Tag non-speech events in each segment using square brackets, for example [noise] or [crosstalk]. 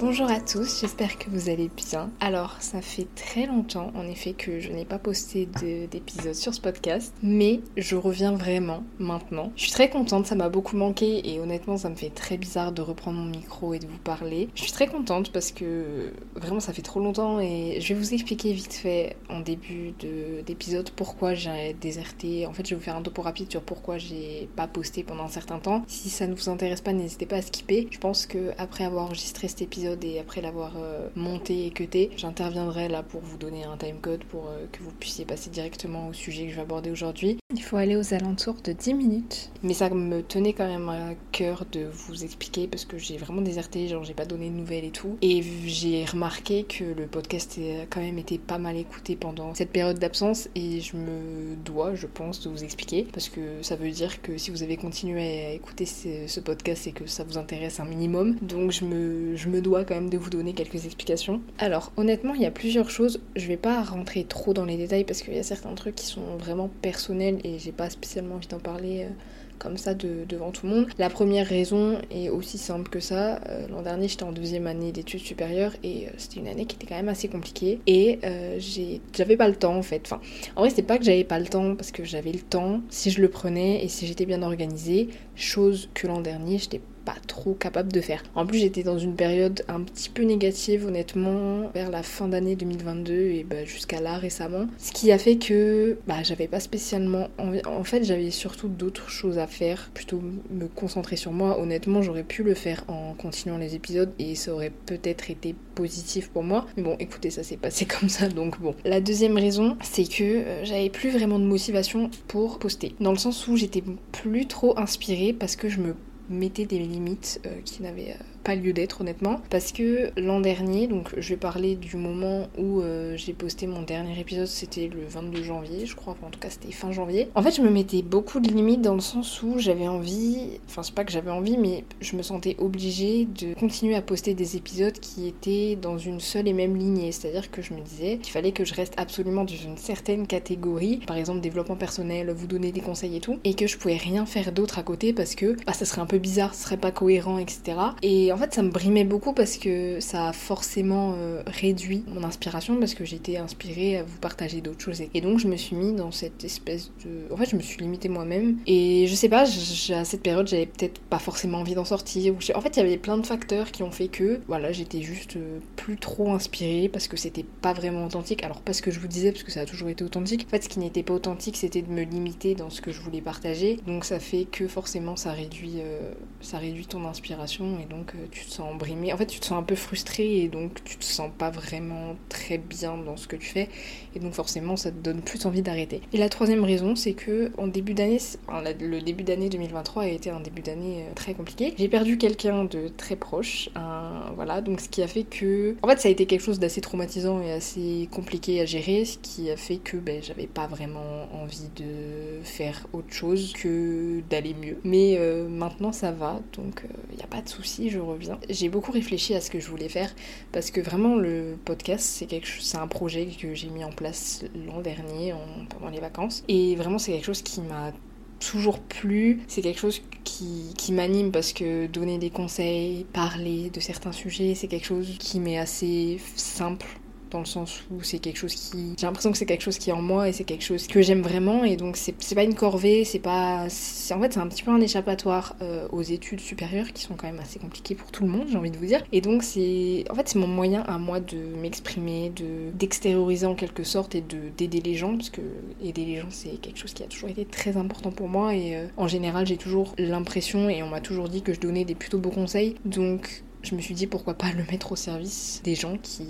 Bonjour à tous, j'espère que vous allez bien. Alors, ça fait très longtemps en effet que je n'ai pas posté d'épisode sur ce podcast, mais je reviens vraiment maintenant. Je suis très contente, ça m'a beaucoup manqué et honnêtement, ça me fait très bizarre de reprendre mon micro et de vous parler. Je suis très contente parce que vraiment, ça fait trop longtemps et je vais vous expliquer vite fait en début d'épisode pourquoi j'ai déserté. En fait, je vais vous faire un topo rapide sur pourquoi j'ai pas posté pendant un certain temps. Si ça ne vous intéresse pas, n'hésitez pas à skipper. Je pense que après avoir enregistré cet épisode, et après l'avoir euh, monté et cuté, j'interviendrai là pour vous donner un timecode pour euh, que vous puissiez passer directement au sujet que je vais aborder aujourd'hui. Il faut aller aux alentours de 10 minutes. Mais ça me tenait quand même à cœur de vous expliquer parce que j'ai vraiment déserté, genre j'ai pas donné de nouvelles et tout. Et j'ai remarqué que le podcast a quand même été pas mal écouté pendant cette période d'absence et je me dois, je pense, de vous expliquer parce que ça veut dire que si vous avez continué à écouter ce, podcast, c'est que ça vous intéresse un minimum. Donc je me, je me dois quand même de vous donner quelques explications. Alors honnêtement, il y a plusieurs choses. Je vais pas rentrer trop dans les détails parce qu'il y a certains trucs qui sont vraiment personnels et j'ai pas spécialement envie d'en parler. Euh, comme ça devant tout le monde. La première raison est aussi simple que ça. Euh, l'an dernier, j'étais en deuxième année d'études supérieures et euh, c'était une année qui était quand même assez compliquée. Et j'avais pas le temps en fait. En vrai, c'était pas que j'avais pas le temps parce que j'avais le temps si je le prenais et si j'étais bien organisée. Chose que l'an dernier, j'étais pas trop capable de faire. En plus, j'étais dans une période un petit peu négative, honnêtement, vers la fin d'année 2022 et bah, jusqu'à là récemment. Ce qui a fait que bah, j'avais pas spécialement envie. En fait, j'avais surtout d'autres choses à faire, plutôt me concentrer sur moi. Honnêtement, j'aurais pu le faire en continuant les épisodes et ça aurait peut-être été positif pour moi. Mais bon, écoutez, ça s'est passé [laughs] comme ça, donc bon. La deuxième raison, c'est que euh, j'avais plus vraiment de motivation pour poster. Dans le sens où j'étais plus trop inspirée parce que je me mettais des limites euh, qui n'avaient euh, pas lieu d'être honnêtement. Parce que l'an dernier donc je vais parler du moment où euh, j'ai posté mon dernier épisode c'était le 22 janvier je crois. Enfin, en tout cas c'était fin janvier. En fait je me mettais beaucoup de limites dans le sens où j'avais envie enfin c'est pas que j'avais envie mais je me sentais obligée de continuer à poster des épisodes qui étaient dans une seule et même lignée. C'est à dire que je me disais qu'il fallait que je reste absolument dans une certaine catégorie. Par exemple développement personnel vous donner des conseils et tout. Et que je pouvais rien faire d'autre à côté parce que bah, ça serait un peu bizarre ce serait pas cohérent etc et en fait, ça me brimait beaucoup parce que ça a forcément euh, réduit mon inspiration parce que j'étais inspirée à vous partager d'autres choses. Et donc, je me suis mis dans cette espèce de. En fait, je me suis limitée moi-même. Et je sais pas, à cette période, j'avais peut-être pas forcément envie d'en sortir. En fait, il y avait plein de facteurs qui ont fait que, voilà, j'étais juste euh, plus trop inspirée parce que c'était pas vraiment authentique. Alors, pas ce que je vous disais, parce que ça a toujours été authentique. En fait, ce qui n'était pas authentique, c'était de me limiter dans ce que je voulais partager. Donc, ça fait que forcément, ça réduit, euh, ça réduit ton inspiration et donc tu te sens brimé. En fait, tu te sens un peu frustré et donc tu te sens pas vraiment très bien dans ce que tu fais. Et donc forcément, ça te donne plus envie d'arrêter. Et la troisième raison, c'est que en début d'année, le début d'année 2023 a été un début d'année euh, très compliqué. J'ai perdu quelqu'un de très proche. voilà, donc ce qui a fait que, en fait, ça a été quelque chose d'assez traumatisant et assez compliqué à gérer, ce qui a fait que ben, j'avais pas vraiment envie de faire autre chose que d'aller mieux. Mais euh, maintenant, ça va, donc il euh, n'y a pas de souci, je j'ai beaucoup réfléchi à ce que je voulais faire parce que vraiment le podcast c'est quelque c'est un projet que j'ai mis en place l'an dernier pendant les vacances. Et vraiment c'est quelque chose qui m'a toujours plu. C'est quelque chose qui, qui m'anime parce que donner des conseils, parler de certains sujets, c'est quelque chose qui m'est assez simple dans le sens où c'est quelque chose qui j'ai l'impression que c'est quelque chose qui est en moi et c'est quelque chose que j'aime vraiment et donc c'est pas une corvée c'est pas en fait c'est un petit peu un échappatoire euh, aux études supérieures qui sont quand même assez compliquées pour tout le monde j'ai envie de vous dire. Et donc c'est en fait c'est mon moyen à moi de m'exprimer de d'extérioriser en quelque sorte et de d'aider les gens parce que aider les gens c'est quelque chose qui a toujours été très important pour moi et euh, en général j'ai toujours l'impression et on m'a toujours dit que je donnais des plutôt beaux conseils. Donc je me suis dit pourquoi pas le mettre au service des gens qui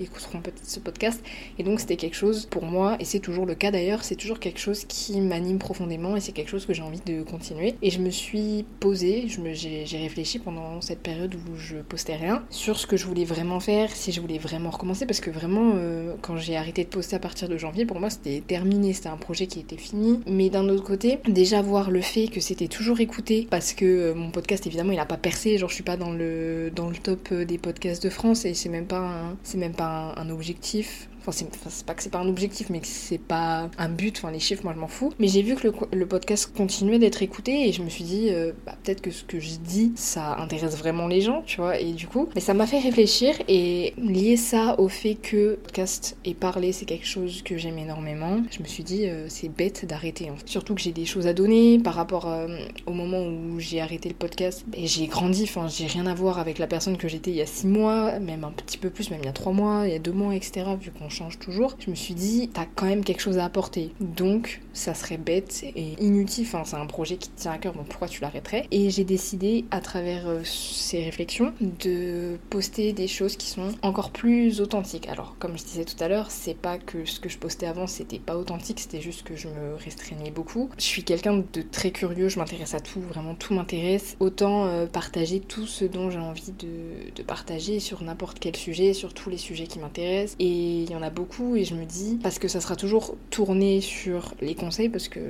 écouteront peut-être ce podcast. Et donc c'était quelque chose pour moi, et c'est toujours le cas d'ailleurs, c'est toujours quelque chose qui m'anime profondément et c'est quelque chose que j'ai envie de continuer. Et je me suis posée, j'ai réfléchi pendant cette période où je postais rien sur ce que je voulais vraiment faire, si je voulais vraiment recommencer, parce que vraiment euh, quand j'ai arrêté de poster à partir de janvier, pour moi c'était terminé, c'était un projet qui était fini. Mais d'un autre côté, déjà voir le fait que c'était toujours écouté, parce que euh, mon podcast évidemment il a pas percé, genre je suis pas dans le dans le top euh, des podcasts de France et c'est même pas c'est même pas un, objectif Enfin, c'est pas que c'est pas un objectif, mais que c'est pas un but. Enfin, les chiffres, moi, je m'en fous. Mais j'ai vu que le, podcast continuait d'être écouté et je me suis dit, euh, bah, peut-être que ce que je dis, ça intéresse vraiment les gens, tu vois. Et du coup, mais ça m'a fait réfléchir et lier ça au fait que podcast et parler, c'est quelque chose que j'aime énormément. Je me suis dit, euh, c'est bête d'arrêter. Fait. Surtout que j'ai des choses à donner par rapport euh, au moment où j'ai arrêté le podcast. Et j'ai grandi, enfin, j'ai rien à voir avec la personne que j'étais il y a six mois, même un petit peu plus, même il y a trois mois, il y a deux mois, etc. Vu qu'on change toujours. Je me suis dit, t'as quand même quelque chose à apporter. Donc, ça serait bête et inutile. Enfin, c'est un projet qui te tient à cœur, donc pourquoi tu l'arrêterais? Et j'ai décidé, à travers euh, ces réflexions, de poster des choses qui sont encore plus authentiques. Alors, comme je disais tout à l'heure, c'est pas que ce que je postais avant c'était pas authentique, c'était juste que je me restreignais beaucoup. Je suis quelqu'un de très curieux, je m'intéresse à tout, vraiment tout m'intéresse. Autant euh, partager tout ce dont j'ai envie de, de, partager sur n'importe quel sujet, sur tous les sujets qui m'intéressent. Et il y en a beaucoup et je me dis, parce que ça sera toujours tourné sur les conseils, parce que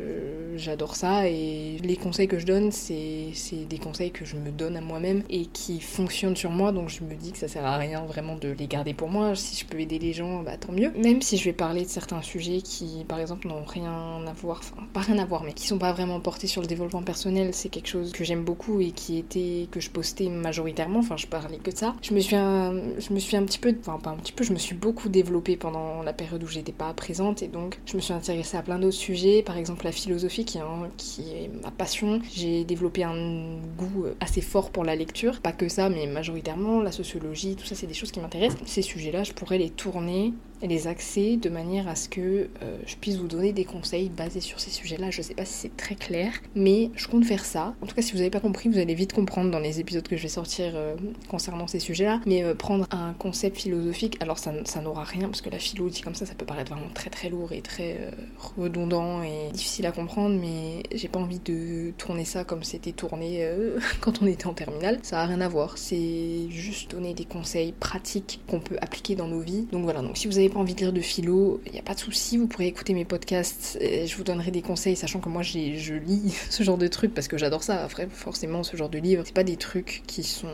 j'adore ça et les conseils que je donne, c'est des conseils que je me donne à moi-même et qui fonctionnent sur moi, donc je me dis que ça sert à rien vraiment de les garder pour moi. Si je peux aider les gens, bah tant mieux. Même si je vais parler de certains sujets qui, par exemple, n'ont rien à voir, enfin, pas rien à voir, mais qui sont pas vraiment portés sur le développement personnel, c'est quelque chose que j'aime beaucoup et qui était, que je postais majoritairement, enfin, je parlais que de ça. Je me suis un, je me suis un petit peu, enfin, pas un petit peu, je me suis beaucoup développée pendant la période où j'étais pas présente et donc je me suis intéressée à plein d'autres sujets, par exemple la philosophie qui, est ma passion. J'ai développé un goût assez fort pour la lecture, pas que ça, mais majoritairement la sociologie, tout ça, c'est des choses qui m'intéressent. Ces sujets-là, je pourrais les tourner et les axer de manière à ce que euh, je puisse vous donner des conseils basés sur ces sujets-là. Je sais pas si c'est très clair, mais je compte faire ça. En tout cas, si vous n'avez pas compris, vous allez vite comprendre dans les épisodes que je vais sortir euh, concernant ces sujets-là. Mais euh, prendre un concept philosophique, alors ça, ça n'aura rien, parce que la philo dit comme ça, ça peut paraître vraiment très très lourd et très redondant et difficile à comprendre, mais j'ai pas envie de tourner ça comme c'était tourné [laughs] quand on était en terminale. Ça a rien à voir, c'est juste donner des conseils pratiques qu'on peut appliquer dans nos vies. Donc voilà, donc si vous avez pas envie de lire de philo, il n'y a pas de souci, vous pourrez écouter mes podcasts, je vous donnerai des conseils, sachant que moi je lis [laughs] ce genre de trucs parce que j'adore ça. Après, forcément, ce genre de livres, c'est pas des trucs qui sont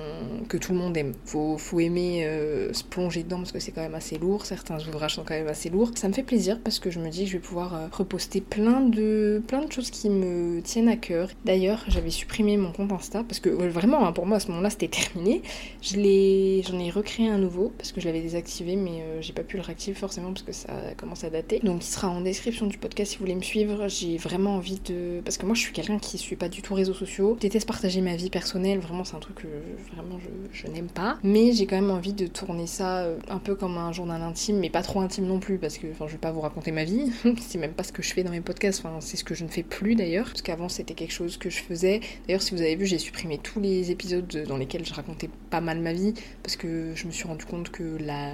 que tout le monde aime. Faut, faut aimer euh, se plonger dedans parce que c'est quand même assez lourd. Certains ouvrages sont quand même assez lourds. Ça me fait plaisir parce que je me dis que je vais pouvoir euh, reposter plein de, plein de choses qui me tiennent à cœur. D'ailleurs, j'avais supprimé mon compte Insta parce que vraiment, hein, pour moi à ce moment-là, c'était terminé. Je j'en ai recréé un nouveau parce que je l'avais désactivé, mais euh, j'ai pas pu le réactiver forcément parce que ça commence à dater. Donc il sera en description du podcast si vous voulez me suivre. J'ai vraiment envie de... Parce que moi je suis quelqu'un qui suit pas du tout réseaux sociaux. Je déteste partager ma vie personnelle, vraiment c'est un truc que vraiment je, n'aime pas. Mais j'ai quand même envie de tourner ça euh, un peu comme un journal intime, mais pas trop intime non plus parce que enfin, je vais pas vous raconter ma vie. [laughs] c'est même pas ce que je fais dans mes podcasts, enfin, c'est ce que je ne fais plus d'ailleurs. Parce qu'avant c'était quelque chose que je faisais. D'ailleurs si vous avez vu j'ai supprimé tous les épisodes dans lesquels je racontais pas mal ma vie parce que je me suis rendu compte que la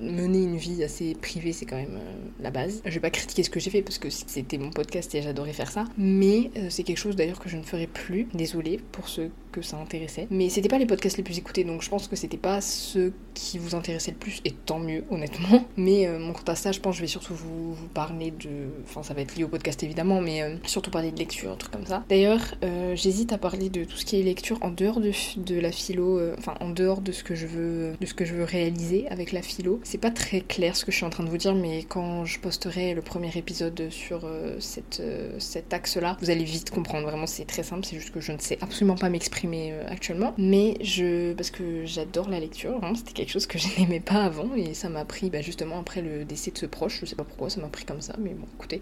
mener une vie assez privé, c'est quand même euh, la base. Je vais pas critiquer ce que j'ai fait parce que c'était mon podcast et j'adorais faire ça, mais euh, c'est quelque chose d'ailleurs que je ne ferai plus. Désolée pour ceux ça intéressait. Mais c'était pas les podcasts les plus écoutés, donc je pense que c'était pas ceux qui vous intéressaient le plus, et tant mieux, honnêtement. [laughs] Mais euh, mon compte Insta, je pense que je vais surtout vous, parler de. Enfin, ça va être lié au podcast évidemment, mais euh, surtout parler de lecture, un truc comme ça. D'ailleurs, euh, j'hésite à parler de tout ce qui est lecture en dehors de, la philo, enfin, en dehors de ce que je veux, de ce que je veux réaliser avec la philo. C'est pas très clair ce que je suis en train de vous dire, mais quand je posterai le premier épisode sur cet axe-là, vous allez vite comprendre. Vraiment, c'est très simple, c'est juste que je ne sais absolument pas m'exprimer euh, actuellement. Mais je. Parce que j'adore la lecture, hein, c'était quelque chose que [laughs] je n'aimais pas avant et ça m'a pris bah, justement après le décès de ce proche. Je sais pas pourquoi ça m'a pris comme ça, mais bon, écoutez,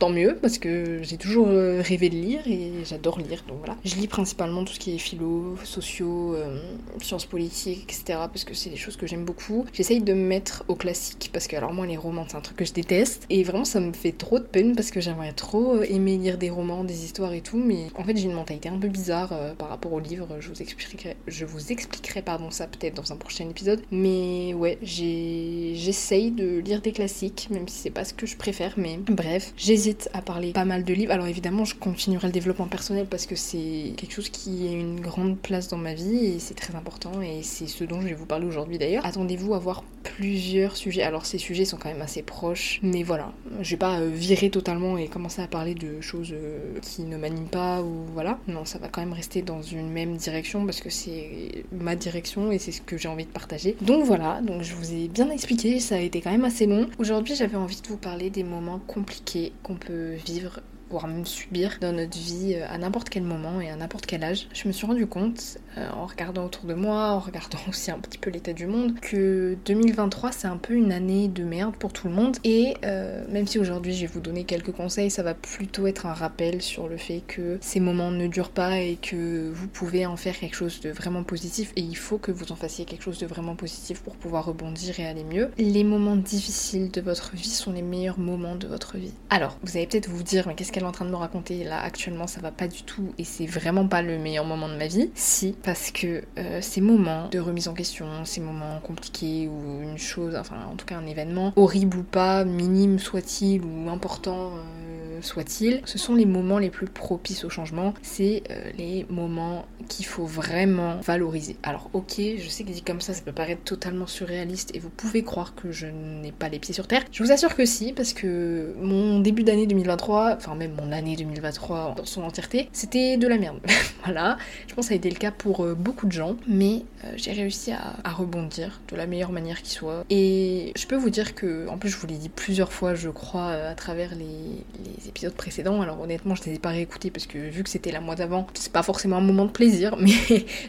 tant mieux parce que j'ai toujours euh, rêvé de lire et j'adore lire. Donc voilà. Je lis principalement tout ce qui est philo, sociaux, euh, sciences politiques, etc. parce que c'est des choses que j'aime beaucoup. J'essaye de me mettre au classique parce que alors moi les romans c'est un truc que je déteste et vraiment ça me fait trop de peine parce que j'aimerais trop aimer lire des romans, des histoires et tout, mais en fait j'ai une mentalité un peu bizarre par rapport au livre, je vous expliquerai, je vous expliquerai pardon, ça peut-être dans un prochain épisode. Mais ouais, j'essaye de lire des classiques, même si c'est pas ce que je préfère. Mais bref, j'hésite à parler pas mal de livres. Alors évidemment, je continuerai le développement personnel parce que c'est quelque chose qui a une grande place dans ma vie et c'est très important et c'est ce dont je vais vous parler aujourd'hui d'ailleurs. Attendez-vous à voir plusieurs sujets. Alors ces sujets sont quand même assez proches, mais voilà, je vais pas euh, virer totalement et commencer à parler de choses euh, qui ne m'animent pas ou voilà. Non, ça va quand même rester dans une même direction parce que c'est ma direction et c'est ce que j'ai envie de partager. Donc voilà, donc je vous ai bien expliqué, ça a été quand même assez long. Aujourd'hui, j'avais envie de vous parler des moments compliqués qu'on peut vivre voire même subir dans notre vie euh, à n'importe quel moment et à n'importe quel âge. Je me suis rendu compte, euh, en regardant autour de moi, en regardant [laughs] aussi un petit peu l'état du monde, que 2023 c'est un peu une année de merde pour tout le monde. Et euh, même si aujourd'hui je vais vous donner quelques conseils, ça va plutôt être un rappel sur le fait que ces moments ne durent pas et que vous pouvez en faire quelque chose de vraiment positif et il faut que vous en fassiez quelque chose de vraiment positif pour pouvoir rebondir et aller mieux. Les moments difficiles de votre vie sont les meilleurs moments de votre vie. Alors, vous allez peut-être vous dire, mais qu'est-ce en train de me raconter là actuellement ça va pas du tout et c'est vraiment pas le meilleur moment de ma vie. Si, parce que euh, ces moments de remise en question, ces moments compliqués ou une chose, enfin en tout cas un événement, horrible ou pas, minime soit-il ou important, euh, soit-il, ce sont les moments les plus propices au changement, c'est euh, les moments qu'il faut vraiment valoriser. Alors ok, je sais que dit comme ça, ça peut paraître totalement surréaliste et vous pouvez croire que je n'ai pas les pieds sur terre. Je vous assure que si, parce que mon début d'année 2023, enfin même mon année 2023 dans son entièreté, c'était de la merde. [laughs] voilà, je pense que ça a été le cas pour euh, beaucoup de gens, mais euh, j'ai réussi à, rebondir de la meilleure manière qui soit. Et je peux vous dire que, en plus je vous l'ai dit plusieurs fois, je crois, à travers les, les épisodes précédents. Alors honnêtement, je ne les ai pas réécoutés parce que vu que c'était la mois d'avant, c'est pas forcément un moment de plaisir, [laughs] mais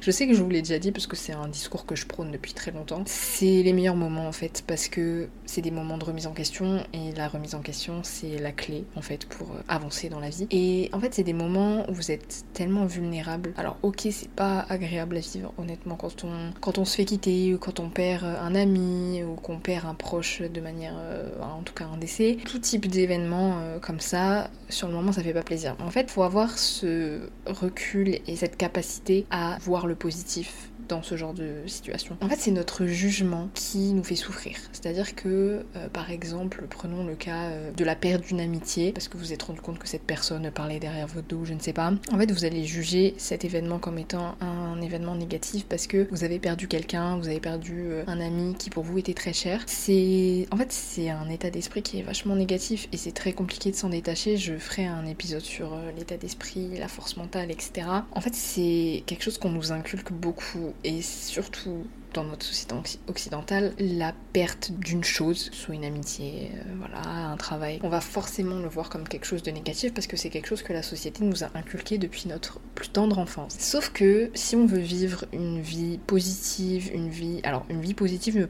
je sais que je vous l'ai déjà dit parce que c'est un discours que je prône depuis très longtemps. C'est les meilleurs moments en fait parce que c'est des moments de remise en question et la remise en question c'est la clé en fait pour avancer dans la vie. Et en fait, c'est des moments où vous êtes tellement vulnérable. Alors ok, c'est pas agréable à vivre honnêtement quand on quand on se fait quitter ou quand on perd un ami ou qu'on perd un proche de manière euh, en tout cas un décès. Tout type d'événements euh, comme ça sur le moment, ça fait pas plaisir. En fait, faut avoir ce recul et cette capacité à voir le positif dans ce genre de situation. En fait, c'est notre jugement qui nous fait souffrir. C'est-à-dire que, euh, par exemple, prenons le cas euh, de la perte d'une amitié, parce que vous vous êtes rendu compte que cette personne parlait derrière votre dos, je ne sais pas. En fait, vous allez juger cet événement comme étant un événement négatif parce que vous avez perdu quelqu'un, vous avez perdu euh, un ami qui pour vous était très cher. C'est, en fait, c'est un état d'esprit qui est vachement négatif et c'est très compliqué de s'en détacher. Je ferai un épisode sur l'état d'esprit, la force mentale, etc. En fait, c'est quelque chose qu'on nous inculque beaucoup et surtout dans notre société occidentale, la perte d'une chose, soit une amitié, euh, voilà, un travail, on va forcément le voir comme quelque chose de négatif parce que c'est quelque chose que la société nous a inculqué depuis notre plus tendre enfance. Sauf que si on veut vivre une vie positive, une vie, alors une vie positive ne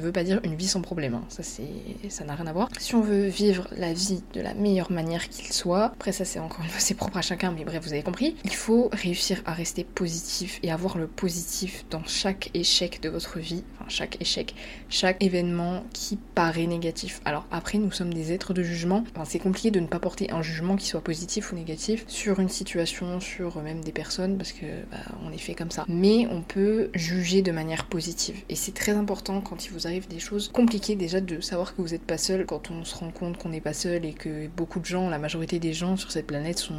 veut pas, dire une vie sans problème, hein. ça ça n'a rien à voir. Si on veut vivre la vie de la meilleure manière qu'il soit, après ça c'est encore une fois [laughs] c'est propre à chacun, mais bref vous avez compris, il faut réussir à rester positif et avoir le positif dans chaque échec de votre vie, chaque échec, chaque événement qui paraît négatif. Alors après, nous sommes des êtres de jugement. Enfin, c'est compliqué de ne pas porter un jugement qui soit positif ou négatif sur une situation, sur même des personnes, parce que bah, on est fait comme ça. Mais on peut juger de manière positive. Et c'est très important quand il vous arrive des choses compliquées déjà de savoir que vous n'êtes pas seul quand on se rend compte qu'on n'est pas seul et que beaucoup de gens, la majorité des gens sur cette planète sont,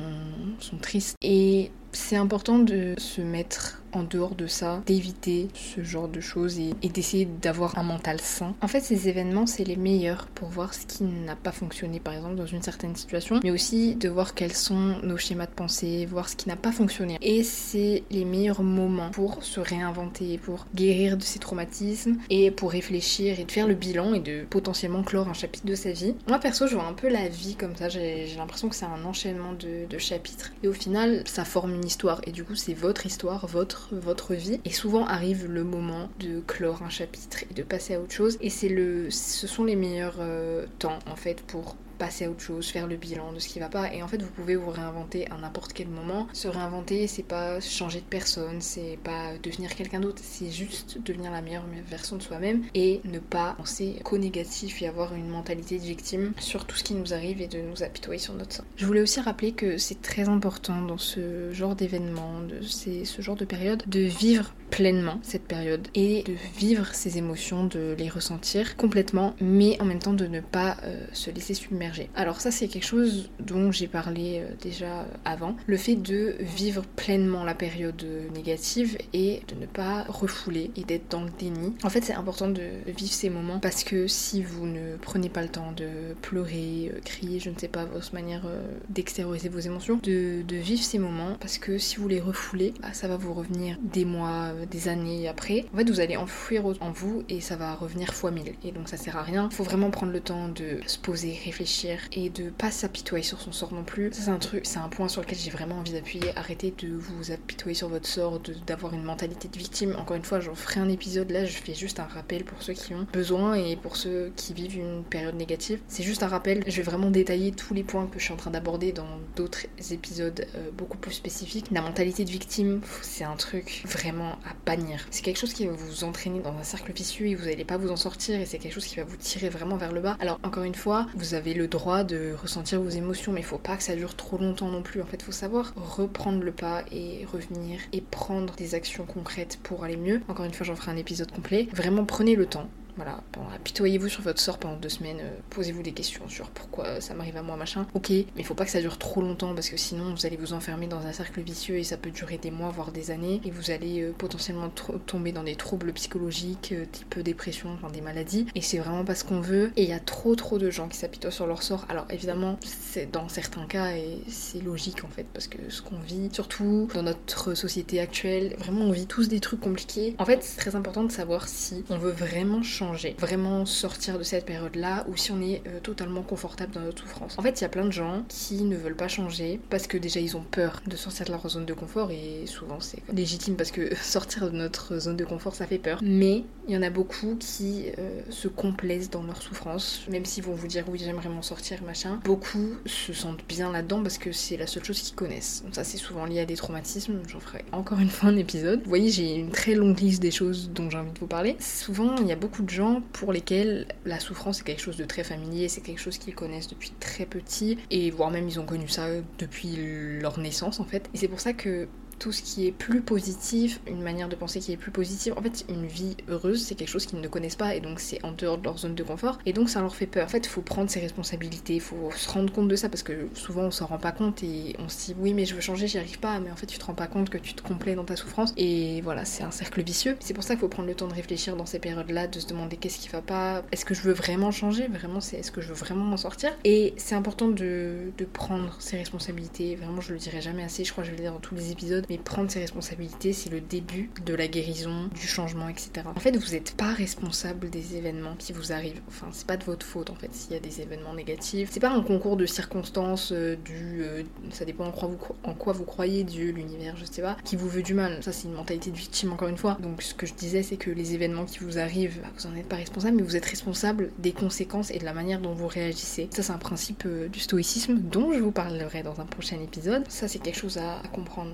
sont tristes. Et c'est important de se mettre en dehors de ça, d'éviter ce genre de choses et, d'essayer d'avoir un mental sain. En fait, ces événements, c'est les meilleurs pour voir ce qui n'a pas fonctionné, par exemple, dans une certaine situation, mais aussi de voir quels sont nos schémas de pensée, voir ce qui n'a pas fonctionné. Et c'est les meilleurs moments pour se réinventer, pour guérir de ses traumatismes et pour réfléchir et de faire le bilan et de potentiellement clore un chapitre de sa vie. Moi, perso, je vois un peu la vie comme ça. J'ai l'impression que c'est un enchaînement de, de chapitres. Et au final, ça forme une histoire. Et du coup, c'est votre histoire, votre votre vie. Et souvent arrive le moment de clore un chapitre et de passer à autre chose. Et c'est le, ce sont les meilleurs euh, temps en fait pour passer à autre chose, faire le bilan de ce qui va pas. Et en fait, vous pouvez vous réinventer à n'importe quel moment. Se réinventer, c'est pas changer de personne, c'est pas devenir quelqu'un d'autre, c'est juste devenir la meilleure version de soi-même et ne pas penser qu'au négatif et avoir une mentalité de victime sur tout ce qui nous arrive et de nous apitoyer sur notre sort. Je voulais aussi rappeler que c'est très important dans ce genre d'événement, de ce genre de période, de vivre pleinement cette période et de vivre ces émotions, de les ressentir complètement, mais en même temps de ne pas euh, se laisser submerger. Alors ça c'est quelque chose dont j'ai parlé euh, déjà avant, le fait de vivre pleinement la période négative et de ne pas refouler et d'être dans le déni. En fait c'est important de vivre ces moments parce que si vous ne prenez pas le temps de pleurer, euh, crier, je ne sais pas, votre manière d'extérioriser vos émotions, de, vivre ces moments parce que si vous les refoulez, bah, ça va vous revenir des mois, des années après. En fait vous allez enfouir en vous et ça va revenir fois mille. Et donc ça sert à rien. Faut vraiment prendre le temps de se poser, réfléchir et de pas s'apitoyer sur son sort non plus. Ça c'est un truc, c'est un point sur lequel j'ai vraiment envie d'appuyer. Arrêtez de vous apitoyer sur votre sort, d'avoir une mentalité de victime. Encore une fois, j'en ferai un épisode là, je fais juste un rappel pour ceux qui ont besoin et pour ceux qui vivent une période négative. C'est juste un rappel. Je vais vraiment détailler tous les points que je suis en train d'aborder dans d'autres épisodes euh, beaucoup plus spécifiques. La mentalité de victime, c'est un truc vraiment à bannir. C'est quelque chose qui va vous entraîner dans un cercle vicieux et vous n'allez pas vous en sortir et c'est quelque chose qui va vous tirer vraiment vers le bas. Alors encore une fois, vous avez le droit de ressentir vos émotions, mais il faut pas que ça dure trop longtemps non plus. En fait, il faut savoir reprendre le pas et revenir et prendre des actions concrètes pour aller mieux. Encore une fois, j'en ferai un épisode complet. Vraiment, prenez le temps voilà, apitoyez-vous sur votre sort pendant deux semaines, euh, posez-vous des questions sur pourquoi ça m'arrive à moi, machin. Ok, mais faut pas que ça dure trop longtemps parce que sinon vous allez vous enfermer dans un cercle vicieux et ça peut durer des mois, voire des années, et vous allez euh, potentiellement tomber dans des troubles psychologiques, euh, type dépression, enfin des maladies, et c'est vraiment pas ce qu'on veut. Et il y a trop trop de gens qui s'apitoient sur leur sort. Alors évidemment, c'est dans certains cas et c'est logique en fait parce que ce qu'on vit, surtout dans notre société actuelle, vraiment on vit tous des trucs compliqués. En fait, c'est très important de savoir si on veut vraiment changer vraiment sortir de cette période-là, ou si on est euh, totalement confortable dans notre souffrance. En fait, il y a plein de gens qui ne veulent pas changer parce que déjà ils ont peur de sortir de leur zone de confort, et souvent c'est légitime parce que [laughs] sortir de notre zone de confort ça fait peur. Mais il y en a beaucoup qui euh, se complaisent dans leur souffrance, même s'ils vont vous dire oui j'aimerais m'en sortir, machin. Beaucoup se sentent bien là-dedans parce que c'est la seule chose qu'ils connaissent. Donc ça c'est souvent lié à des traumatismes, j'en ferai encore une fois un épisode. Vous voyez, j'ai une très longue liste des choses dont j'ai envie de vous parler. Souvent, il y a beaucoup de pour lesquels la souffrance est quelque chose de très familier, c'est quelque chose qu'ils connaissent depuis très petit, et voire même ils ont connu ça depuis leur naissance en fait. Et c'est pour ça que tout ce qui est plus positif, une manière de penser qui est plus positive. En fait, une vie heureuse, c'est quelque chose qu'ils ne connaissent pas et donc c'est en dehors de leur zone de confort et donc ça leur fait peur. En fait, il faut prendre ses responsabilités, il faut se rendre compte de ça parce que souvent on s'en rend pas compte et on se dit oui, mais je veux changer, j'y arrive pas, mais en fait, tu te rends pas compte que tu te complais dans ta souffrance et voilà, c'est un cercle vicieux. C'est pour ça qu'il faut prendre le temps de réfléchir dans ces périodes-là, de se demander qu'est-ce qui va pas, est-ce que je veux vraiment changer, vraiment, c'est est-ce que je veux vraiment m'en sortir? Et c'est important de, de prendre ses responsabilités. Vraiment, je le dirai jamais assez, je crois que je vais le dire dans tous les épisodes mais prendre ses responsabilités, c'est le début de la guérison, du changement, etc. En fait, vous n'êtes pas responsable des événements qui vous arrivent. Enfin, c'est pas de votre faute en fait s'il y a des événements négatifs. C'est pas un concours de circonstances euh, du. Euh, ça dépend en quoi, vous, croyez, Dieu, l'univers, je sais pas, qui vous veut du mal. Ça, c'est une mentalité de victime encore une fois. Donc, ce que je disais, c'est que les événements qui vous arrivent, bah, vous en êtes pas responsable, mais vous êtes responsable des conséquences et de la manière dont vous réagissez. Ça, c'est un principe euh, du stoïcisme dont je vous parlerai dans un prochain épisode. Ça, c'est quelque chose à comprendre.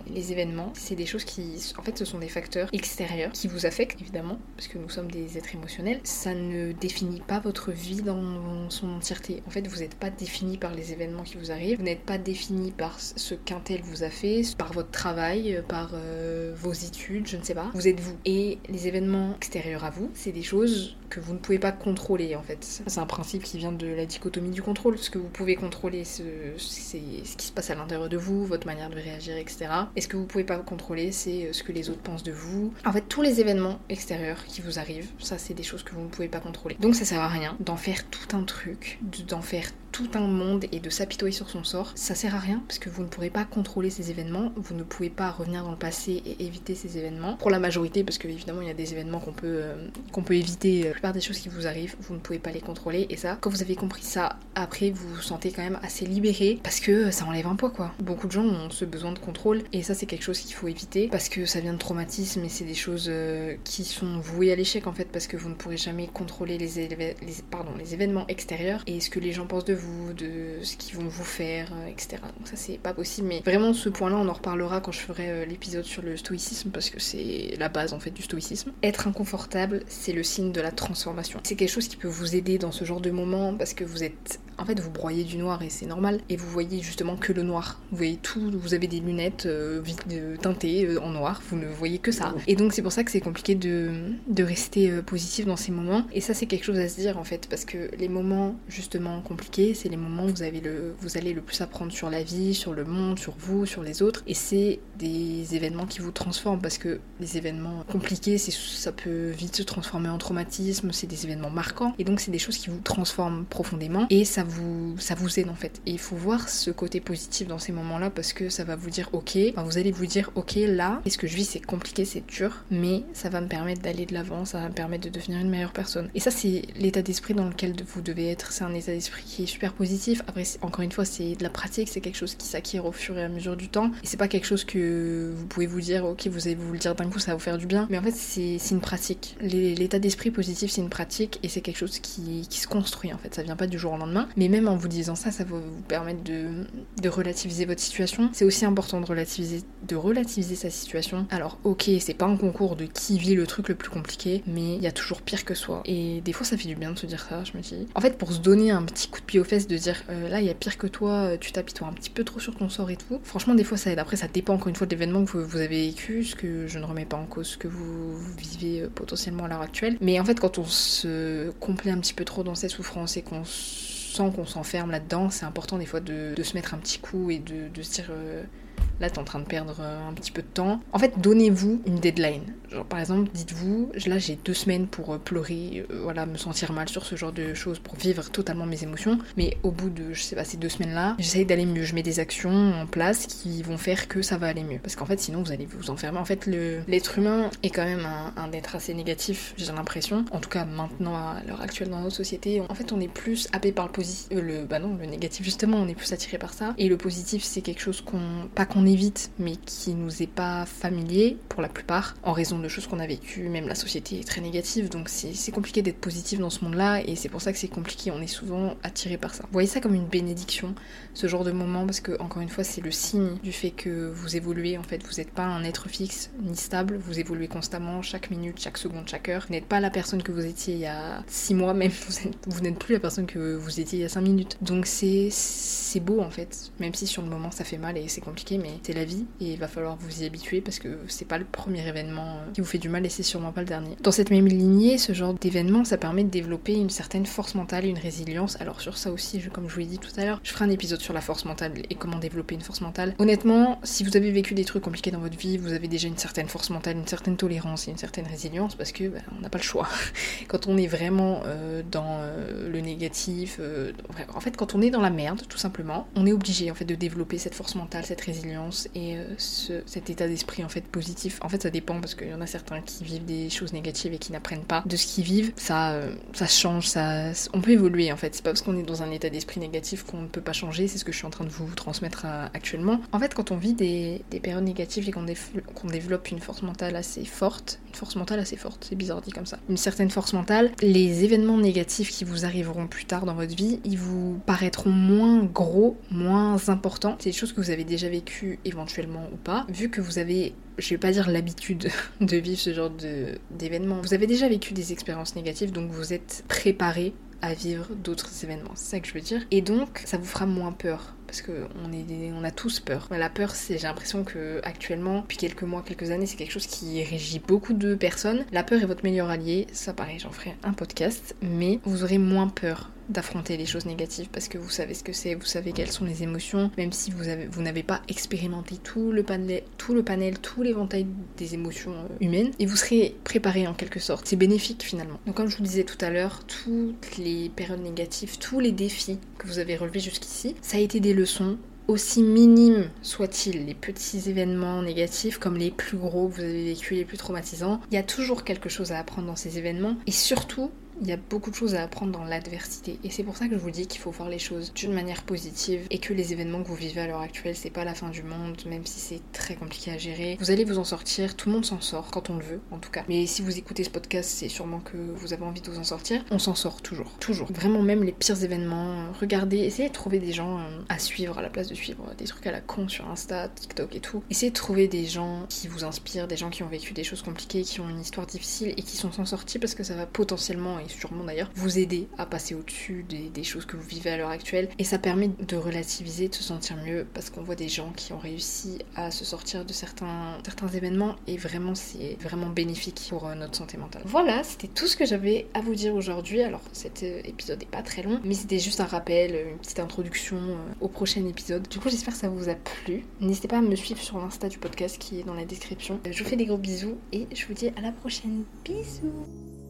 C'est des choses qui, en fait, ce sont des facteurs extérieurs qui vous affectent évidemment, parce que nous sommes des êtres émotionnels. Ça ne définit pas votre vie dans son entièreté. En fait, vous n'êtes pas défini par les événements qui vous arrivent, vous n'êtes pas défini par ce qu'un tel vous a fait, par votre travail, par euh, vos études, je ne sais pas. Vous êtes vous. Et les événements extérieurs à vous, c'est des choses que vous ne pouvez pas contrôler en fait. C'est un principe qui vient de la dichotomie du contrôle. Ce que vous pouvez contrôler, c'est ce qui se passe à l'intérieur de vous, votre manière de réagir, etc. Et ce que vous pouvez pas contrôler, c'est euh, ce que les autres pensent de vous. En fait, tous les événements extérieurs qui vous arrivent, ça c'est des choses que vous ne pouvez pas contrôler. Donc ça sert à rien d'en faire tout un truc, d'en faire tout un monde et de s'apitoyer sur son sort, ça sert à rien parce que vous ne pourrez pas contrôler ces événements, vous ne pouvez pas revenir dans le passé et éviter ces événements. Pour la majorité, parce que évidemment il y a des événements qu'on peut, euh, qu'on peut éviter, la des choses qui vous arrivent, vous ne pouvez pas les contrôler et ça, quand vous avez compris ça, après vous vous sentez quand même assez libéré parce que ça enlève un poids quoi. Beaucoup de gens ont ce besoin de contrôle et ça c'est quelque chose qu'il faut éviter parce que ça vient de traumatisme et c'est des choses euh, qui sont vouées à l'échec en fait parce que vous ne pourrez jamais contrôler les, événements extérieurs et ce que les gens pensent de vous de ce qu'ils vont vous faire, euh, etc. Donc ça c'est pas possible. Mais vraiment ce point-là, on en reparlera quand je ferai euh, l'épisode sur le stoïcisme parce que c'est la base en fait du stoïcisme. Être inconfortable, c'est le signe de la C'est quelque chose qui peut vous aider dans ce genre de moment parce que vous êtes en fait vous broyez du noir et c'est normal et vous voyez justement que le noir. Vous voyez tout, vous avez des lunettes euh, euh, teintées euh, en noir, vous ne voyez que ça. Et donc c'est pour ça que c'est compliqué de, de rester positif dans ces moments. Et ça c'est quelque chose à se dire en fait parce que les moments justement compliqués, c'est les moments où vous, avez le, vous allez le plus apprendre sur la vie, sur le monde, sur vous, sur les autres. Et c'est des événements qui vous transforment parce que les événements compliqués, ça peut vite se transformer en traumatisme, c'est des événements marquants. Et donc c'est des choses qui vous transforment profondément et ça vous, ça vous aide en fait. Et il faut voir ce côté positif dans ces moments-là parce que ça va vous dire ok, vous allez vous dire ok là, ce que je vis c'est compliqué, c'est dur, mais ça va me permettre d'aller de l'avant, ça va me permettre de devenir une meilleure personne. Et ça c'est l'état d'esprit dans lequel vous devez être, c'est un état d'esprit qui est super positif. Après encore une fois c'est de la pratique, c'est quelque chose qui s'acquiert au fur et à mesure du temps et c'est pas quelque chose que vous pouvez vous dire ok vous allez vous le dire d'un coup ça va vous faire du bien, mais en fait c'est une pratique. L'état d'esprit positif c'est une pratique et c'est quelque chose qui, qui se construit en fait, ça vient pas du jour au lendemain, même en vous disant ça, ça va vous permettre de, de relativiser votre situation. C'est aussi important de relativiser, de relativiser sa situation. Alors, ok, c'est pas un concours de qui vit le truc le plus compliqué, mais il y a toujours pire que soi. Et des fois, ça fait du bien de se dire ça, je me dis. En fait, pour se donner un petit coup de pied aux fesses, de dire euh, là, il y a pire que toi, tu tapis toi un petit peu trop sur ton sort et tout. Franchement, des fois, ça aide. Après, ça dépend encore une fois de l'événement que vous avez vécu, ce que je ne remets pas en cause ce que vous vivez euh, potentiellement à l'heure actuelle. Mais en fait, quand on se complaît un petit peu trop dans cette souffrance et qu'on sent qu'on s'enferme là-dedans, c'est important des fois de, se mettre un petit coup et de, se dire euh, là t'es en train de perdre euh, un petit peu de temps. En fait, donnez-vous une deadline. Genre par exemple, dites-vous, là j'ai deux semaines pour euh, pleurer, euh, voilà, me sentir mal sur ce genre de choses, pour vivre totalement mes émotions. Mais au bout de, je sais pas, ces deux semaines-là, j'essaye d'aller mieux. Je mets des actions en place qui vont faire que ça va aller mieux. Parce qu'en fait, sinon vous allez vous enfermer. En fait, l'être humain est quand même un, être assez négatif, j'ai l'impression. En tout cas, maintenant, à l'heure actuelle dans notre société, en fait, on est plus happé par le positif, le, bah non, le négatif justement, on est plus attiré par ça. Et le positif, c'est quelque chose qu'on, pas qu'on évite, mais qui nous est pas familier pour la plupart, en raison de choses qu'on a vécues. Même la société est très négative, donc c'est compliqué d'être positif dans ce monde-là, et c'est pour ça que c'est compliqué. On est souvent attiré par ça. Voyez ça comme une bénédiction, ce genre de moment, parce que encore une fois, c'est le signe du fait que vous évoluez. En fait, vous n'êtes pas un être fixe ni stable, vous évoluez constamment, chaque minute, chaque seconde, chaque heure. Vous n'êtes pas la personne que vous étiez il y a 6 mois, même vous n'êtes plus la personne que vous étiez il y a 5 minutes. Donc c'est beau en fait, même si sur le moment ça fait mal et c'est compliqué, mais c'est la vie et il va falloir vous y habituer parce que c'est pas le premier événement euh, qui vous fait du mal et c'est sûrement pas le dernier. Dans cette même lignée, ce genre d'événement, ça permet de développer une certaine force mentale, une résilience. Alors sur ça aussi, comme je vous l'ai dit tout à l'heure, je ferai un épisode sur la force mentale et comment développer une force mentale. Honnêtement, si vous avez vécu des trucs compliqués dans votre vie, vous avez déjà une certaine force mentale, une certaine tolérance et une certaine résilience parce que bah, on n'a pas le choix. [laughs] quand on est vraiment euh, dans euh, le négatif, en fait, quand on est dans la merde, tout simplement, on est obligé en fait de développer cette force mentale, cette résilience et cet état d'esprit en fait positif. En fait, ça dépend parce qu'il y en a certains qui vivent des choses négatives et qui n'apprennent pas de ce qu'ils vivent. Ça, euh, ça change, ça, on peut évoluer en fait. C'est pas parce qu'on est dans un état d'esprit négatif qu'on ne peut pas changer. C'est ce que je suis en train de vous transmettre euh, actuellement. En fait, quand on vit des, périodes négatives et qu'on développe une force mentale assez forte, une force mentale assez forte, c'est bizarre dit comme ça, une certaine force mentale, les événements négatifs qui vous arriveront plus tard dans votre vie, ils vous paraîtront moins gros, moins importants. C'est des choses que vous avez déjà vécues éventuellement ou pas, vu que vous avez je vais pas dire l'habitude [laughs] de vivre ce genre d'événements. Vous avez déjà vécu des expériences négatives, donc vous êtes préparé à vivre d'autres événements. C'est ça que je veux dire. Et donc, ça vous fera moins peur parce qu'on on a tous peur. La peur, j'ai l'impression que actuellement, depuis quelques mois, quelques années, c'est quelque chose qui régit beaucoup de personnes. La peur est votre meilleur allié, ça pareil, j'en ferai un podcast, mais vous aurez moins peur d'affronter les choses négatives parce que vous savez ce que c'est, vous savez quelles sont les émotions, même si vous avez, vous n'avez pas expérimenté tout le panel, tout le panel, tout l'éventail des émotions euh, humaines, et vous serez préparé en quelque sorte. C'est bénéfique finalement. Donc comme je vous disais tout à l'heure, toutes les périodes négatives, tous les défis que vous avez relevés jusqu'ici, ça a été des leçons aussi minimes soient-ils, les petits événements négatifs comme les plus gros que vous avez vécu, les plus traumatisants, il y a toujours quelque chose à apprendre dans ces événements et surtout il y a beaucoup de choses à apprendre dans l'adversité. Et c'est pour ça que je vous dis qu'il faut voir les choses d'une manière positive et que les événements que vous vivez à l'heure actuelle, c'est pas la fin du monde, même si c'est très compliqué à gérer. Vous allez vous en sortir, tout le monde s'en sort, quand on le veut en tout cas. Mais si vous écoutez ce podcast, c'est sûrement que vous avez envie de vous en sortir. On s'en sort toujours, toujours. Vraiment, même les pires événements, regardez, essayez de trouver des gens euh, à suivre à la place de suivre des trucs à la con sur Insta, TikTok et tout. Essayez de trouver des gens qui vous inspirent, des gens qui ont vécu des choses compliquées, qui ont une histoire difficile et qui sont s'en sortis parce que ça va potentiellement, sûrement d'ailleurs vous aider à passer au-dessus des, choses que vous vivez à l'heure actuelle. Et ça permet de relativiser, de se sentir mieux parce qu'on voit des gens qui ont réussi à se sortir de certains, certains événements et vraiment c'est vraiment bénéfique pour euh, notre santé mentale. Voilà, c'était tout ce que j'avais à vous dire aujourd'hui. Alors cet euh, épisode n'est pas très long, mais c'était juste un rappel, une petite introduction euh, au prochain épisode. Du coup, j'espère que ça vous a plu. N'hésitez pas à me suivre sur l'insta du podcast qui est dans la description. Je vous fais des gros bisous et je vous dis à la prochaine. Bisous